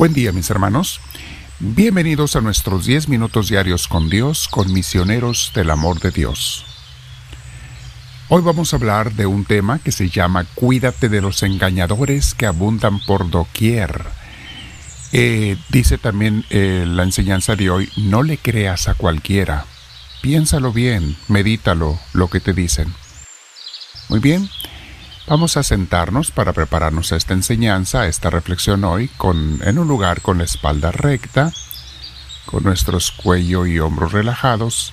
Buen día mis hermanos. Bienvenidos a nuestros 10 minutos diarios con Dios, con misioneros del amor de Dios. Hoy vamos a hablar de un tema que se llama Cuídate de los engañadores que abundan por doquier. Eh, dice también eh, la enseñanza de hoy, no le creas a cualquiera. Piénsalo bien, medítalo, lo que te dicen. Muy bien, Vamos a sentarnos para prepararnos a esta enseñanza, a esta reflexión hoy, con, en un lugar con la espalda recta, con nuestros cuello y hombros relajados,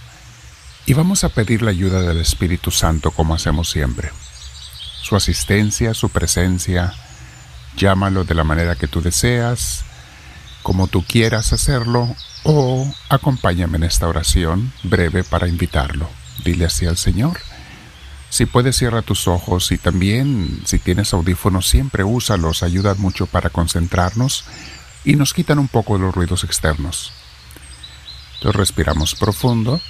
y vamos a pedir la ayuda del Espíritu Santo como hacemos siempre. Su asistencia, su presencia, llámalo de la manera que tú deseas, como tú quieras hacerlo, o acompáñame en esta oración breve para invitarlo. Dile así al Señor. Si puedes, cierra tus ojos y también, si tienes audífonos, siempre úsalos, ayudan mucho para concentrarnos y nos quitan un poco los ruidos externos. Entonces respiramos profundo,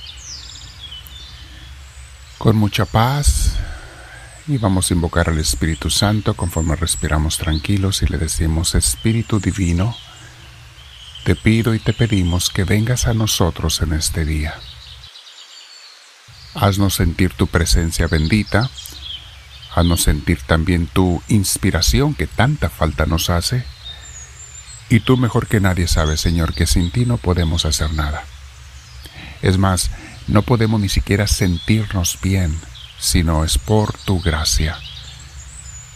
con mucha paz, y vamos a invocar al Espíritu Santo conforme respiramos tranquilos y le decimos, Espíritu Divino, te pido y te pedimos que vengas a nosotros en este día. Haznos sentir tu presencia bendita. Haznos sentir también tu inspiración que tanta falta nos hace. Y tú mejor que nadie sabes, Señor, que sin ti no podemos hacer nada. Es más, no podemos ni siquiera sentirnos bien, sino es por tu gracia.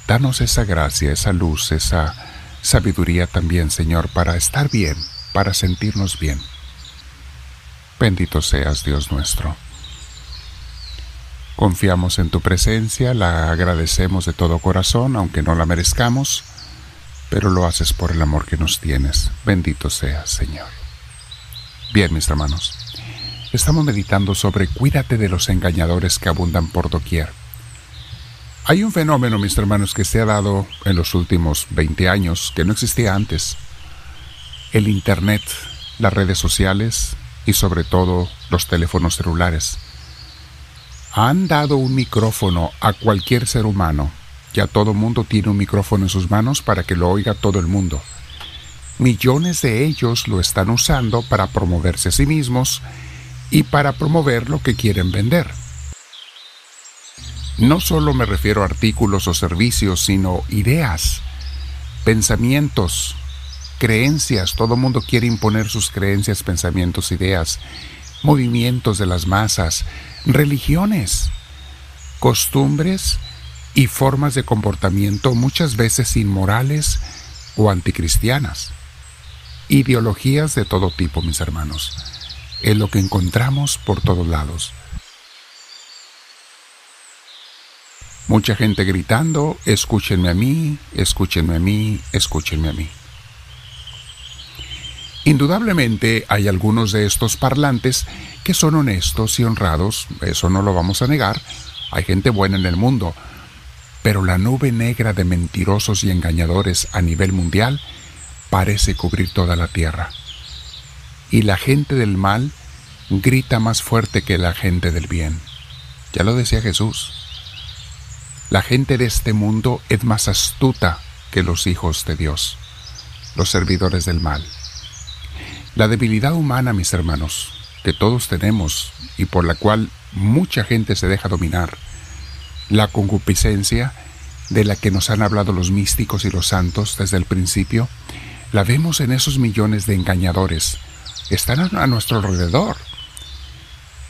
Danos esa gracia, esa luz, esa sabiduría también, Señor, para estar bien, para sentirnos bien. Bendito seas, Dios nuestro. Confiamos en tu presencia, la agradecemos de todo corazón, aunque no la merezcamos, pero lo haces por el amor que nos tienes. Bendito seas, Señor. Bien, mis hermanos, estamos meditando sobre cuídate de los engañadores que abundan por doquier. Hay un fenómeno, mis hermanos, que se ha dado en los últimos 20 años que no existía antes. El Internet, las redes sociales y sobre todo los teléfonos celulares han dado un micrófono a cualquier ser humano. Ya todo mundo tiene un micrófono en sus manos para que lo oiga todo el mundo. Millones de ellos lo están usando para promoverse a sí mismos y para promover lo que quieren vender. No solo me refiero a artículos o servicios, sino ideas, pensamientos, creencias. Todo mundo quiere imponer sus creencias, pensamientos, ideas, movimientos de las masas, religiones, costumbres y formas de comportamiento muchas veces inmorales o anticristianas. Ideologías de todo tipo, mis hermanos. Es lo que encontramos por todos lados. Mucha gente gritando, escúchenme a mí, escúchenme a mí, escúchenme a mí. Indudablemente hay algunos de estos parlantes que son honestos y honrados, eso no lo vamos a negar, hay gente buena en el mundo, pero la nube negra de mentirosos y engañadores a nivel mundial parece cubrir toda la tierra. Y la gente del mal grita más fuerte que la gente del bien. Ya lo decía Jesús. La gente de este mundo es más astuta que los hijos de Dios, los servidores del mal. La debilidad humana, mis hermanos, que todos tenemos y por la cual mucha gente se deja dominar, la concupiscencia de la que nos han hablado los místicos y los santos desde el principio, la vemos en esos millones de engañadores. Están a nuestro alrededor,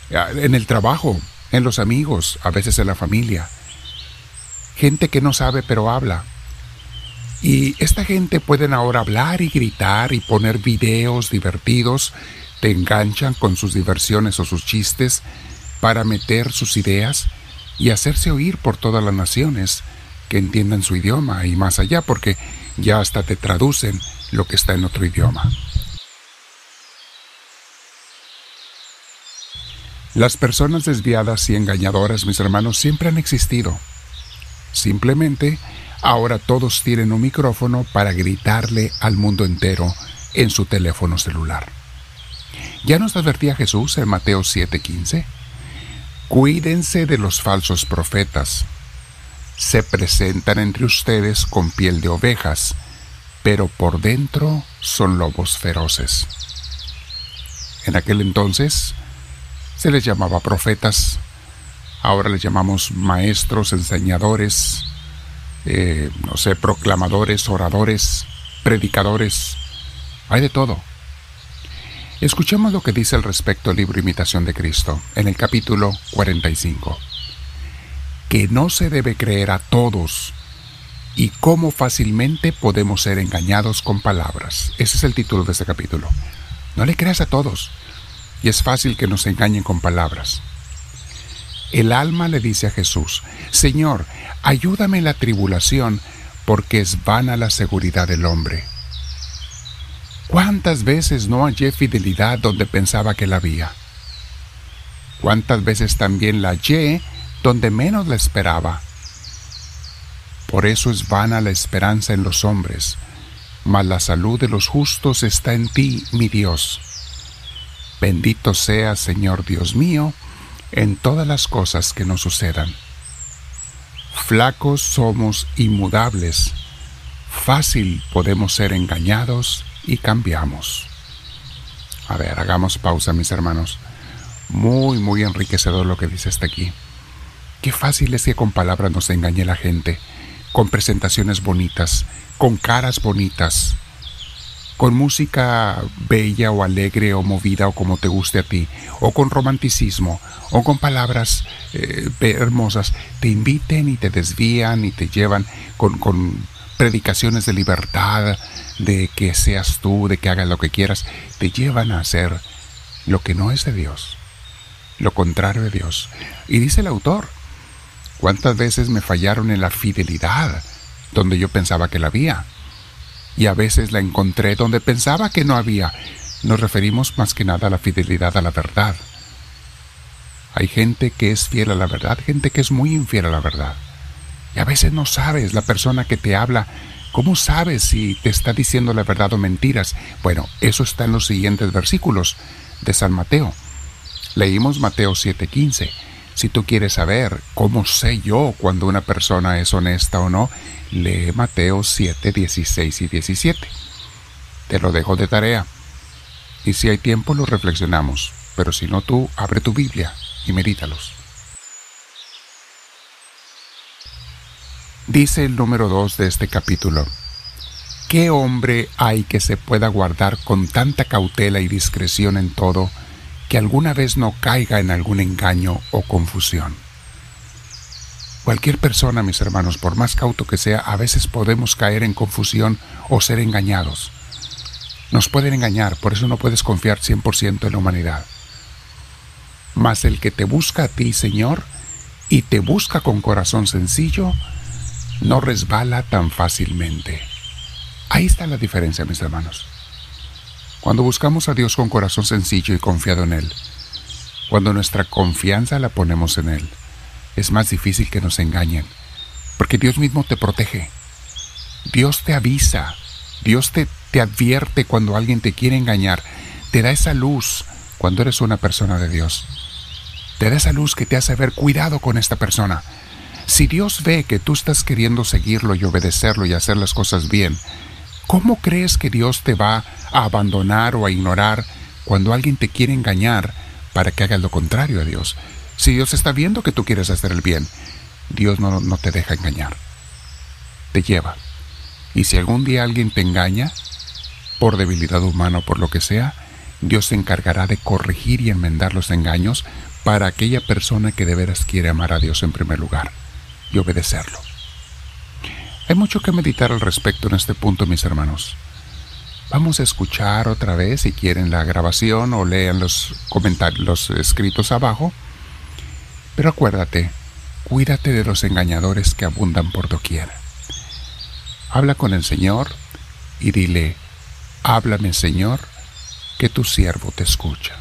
en el trabajo, en los amigos, a veces en la familia. Gente que no sabe pero habla, y esta gente pueden ahora hablar y gritar y poner videos divertidos, te enganchan con sus diversiones o sus chistes para meter sus ideas y hacerse oír por todas las naciones que entiendan su idioma y más allá porque ya hasta te traducen lo que está en otro idioma. Las personas desviadas y engañadoras, mis hermanos, siempre han existido. Simplemente Ahora todos tienen un micrófono para gritarle al mundo entero en su teléfono celular. ¿Ya nos advertía Jesús en Mateo 7:15? Cuídense de los falsos profetas. Se presentan entre ustedes con piel de ovejas, pero por dentro son lobos feroces. En aquel entonces se les llamaba profetas, ahora les llamamos maestros, enseñadores, eh, no sé, proclamadores, oradores, predicadores, hay de todo. Escuchemos lo que dice al respecto el libro Imitación de Cristo, en el capítulo 45. Que no se debe creer a todos y cómo fácilmente podemos ser engañados con palabras. Ese es el título de este capítulo. No le creas a todos, y es fácil que nos engañen con palabras. El alma le dice a Jesús, Señor, ayúdame en la tribulación, porque es vana la seguridad del hombre. ¿Cuántas veces no hallé fidelidad donde pensaba que la había? ¿Cuántas veces también la hallé donde menos la esperaba? Por eso es vana la esperanza en los hombres, mas la salud de los justos está en ti, mi Dios. Bendito sea, Señor Dios mío, en todas las cosas que nos sucedan. Flacos somos inmudables, fácil podemos ser engañados y cambiamos. A ver, hagamos pausa, mis hermanos. Muy, muy enriquecedor lo que dice hasta aquí. Qué fácil es que con palabras nos engañe la gente, con presentaciones bonitas, con caras bonitas, con música bella o alegre o movida o como te guste a ti, o con romanticismo, o con palabras eh, hermosas, te inviten y te desvían y te llevan con, con predicaciones de libertad, de que seas tú, de que hagas lo que quieras, te llevan a hacer lo que no es de Dios, lo contrario de Dios. Y dice el autor, ¿cuántas veces me fallaron en la fidelidad donde yo pensaba que la había? Y a veces la encontré donde pensaba que no había. Nos referimos más que nada a la fidelidad a la verdad. Hay gente que es fiel a la verdad, gente que es muy infiel a la verdad. Y a veces no sabes la persona que te habla ¿Cómo sabes si te está diciendo la verdad o mentiras? Bueno, eso está en los siguientes versículos de San Mateo. Leímos Mateo 7:15. Si tú quieres saber cómo sé yo cuando una persona es honesta o no, lee Mateo 7, 16 y 17. Te lo dejo de tarea. Y si hay tiempo lo reflexionamos, pero si no tú, abre tu Biblia y medítalos. Dice el número 2 de este capítulo, ¿qué hombre hay que se pueda guardar con tanta cautela y discreción en todo que alguna vez no caiga en algún engaño o confusión? Cualquier persona, mis hermanos, por más cauto que sea, a veces podemos caer en confusión o ser engañados. Nos pueden engañar, por eso no puedes confiar 100% en la humanidad. Mas el que te busca a ti, Señor, y te busca con corazón sencillo, no resbala tan fácilmente. Ahí está la diferencia, mis hermanos. Cuando buscamos a Dios con corazón sencillo y confiado en Él, cuando nuestra confianza la ponemos en Él, es más difícil que nos engañen, porque Dios mismo te protege. Dios te avisa, Dios te, te advierte cuando alguien te quiere engañar, te da esa luz cuando eres una persona de Dios. Te da esa luz que te hace ver cuidado con esta persona, si Dios ve que tú estás queriendo seguirlo y obedecerlo y hacer las cosas bien, ¿cómo crees que Dios te va a abandonar o a ignorar cuando alguien te quiere engañar para que hagas lo contrario a Dios? Si Dios está viendo que tú quieres hacer el bien, Dios no, te deja engañar. Te lleva. Y si algún día alguien te engaña, por debilidad humana o por lo que sea, Dios se encargará de corregir y enmendar los engaños para aquella persona que de veras quiere amar a Dios en primer lugar y obedecerlo. Hay mucho que meditar al respecto en este punto, mis hermanos. Vamos a escuchar otra vez, si quieren, la grabación o lean los comentarios, los escritos abajo. Pero acuérdate, cuídate de los engañadores que abundan por doquier. Habla con el Señor y dile, háblame Señor, que tu siervo te escucha.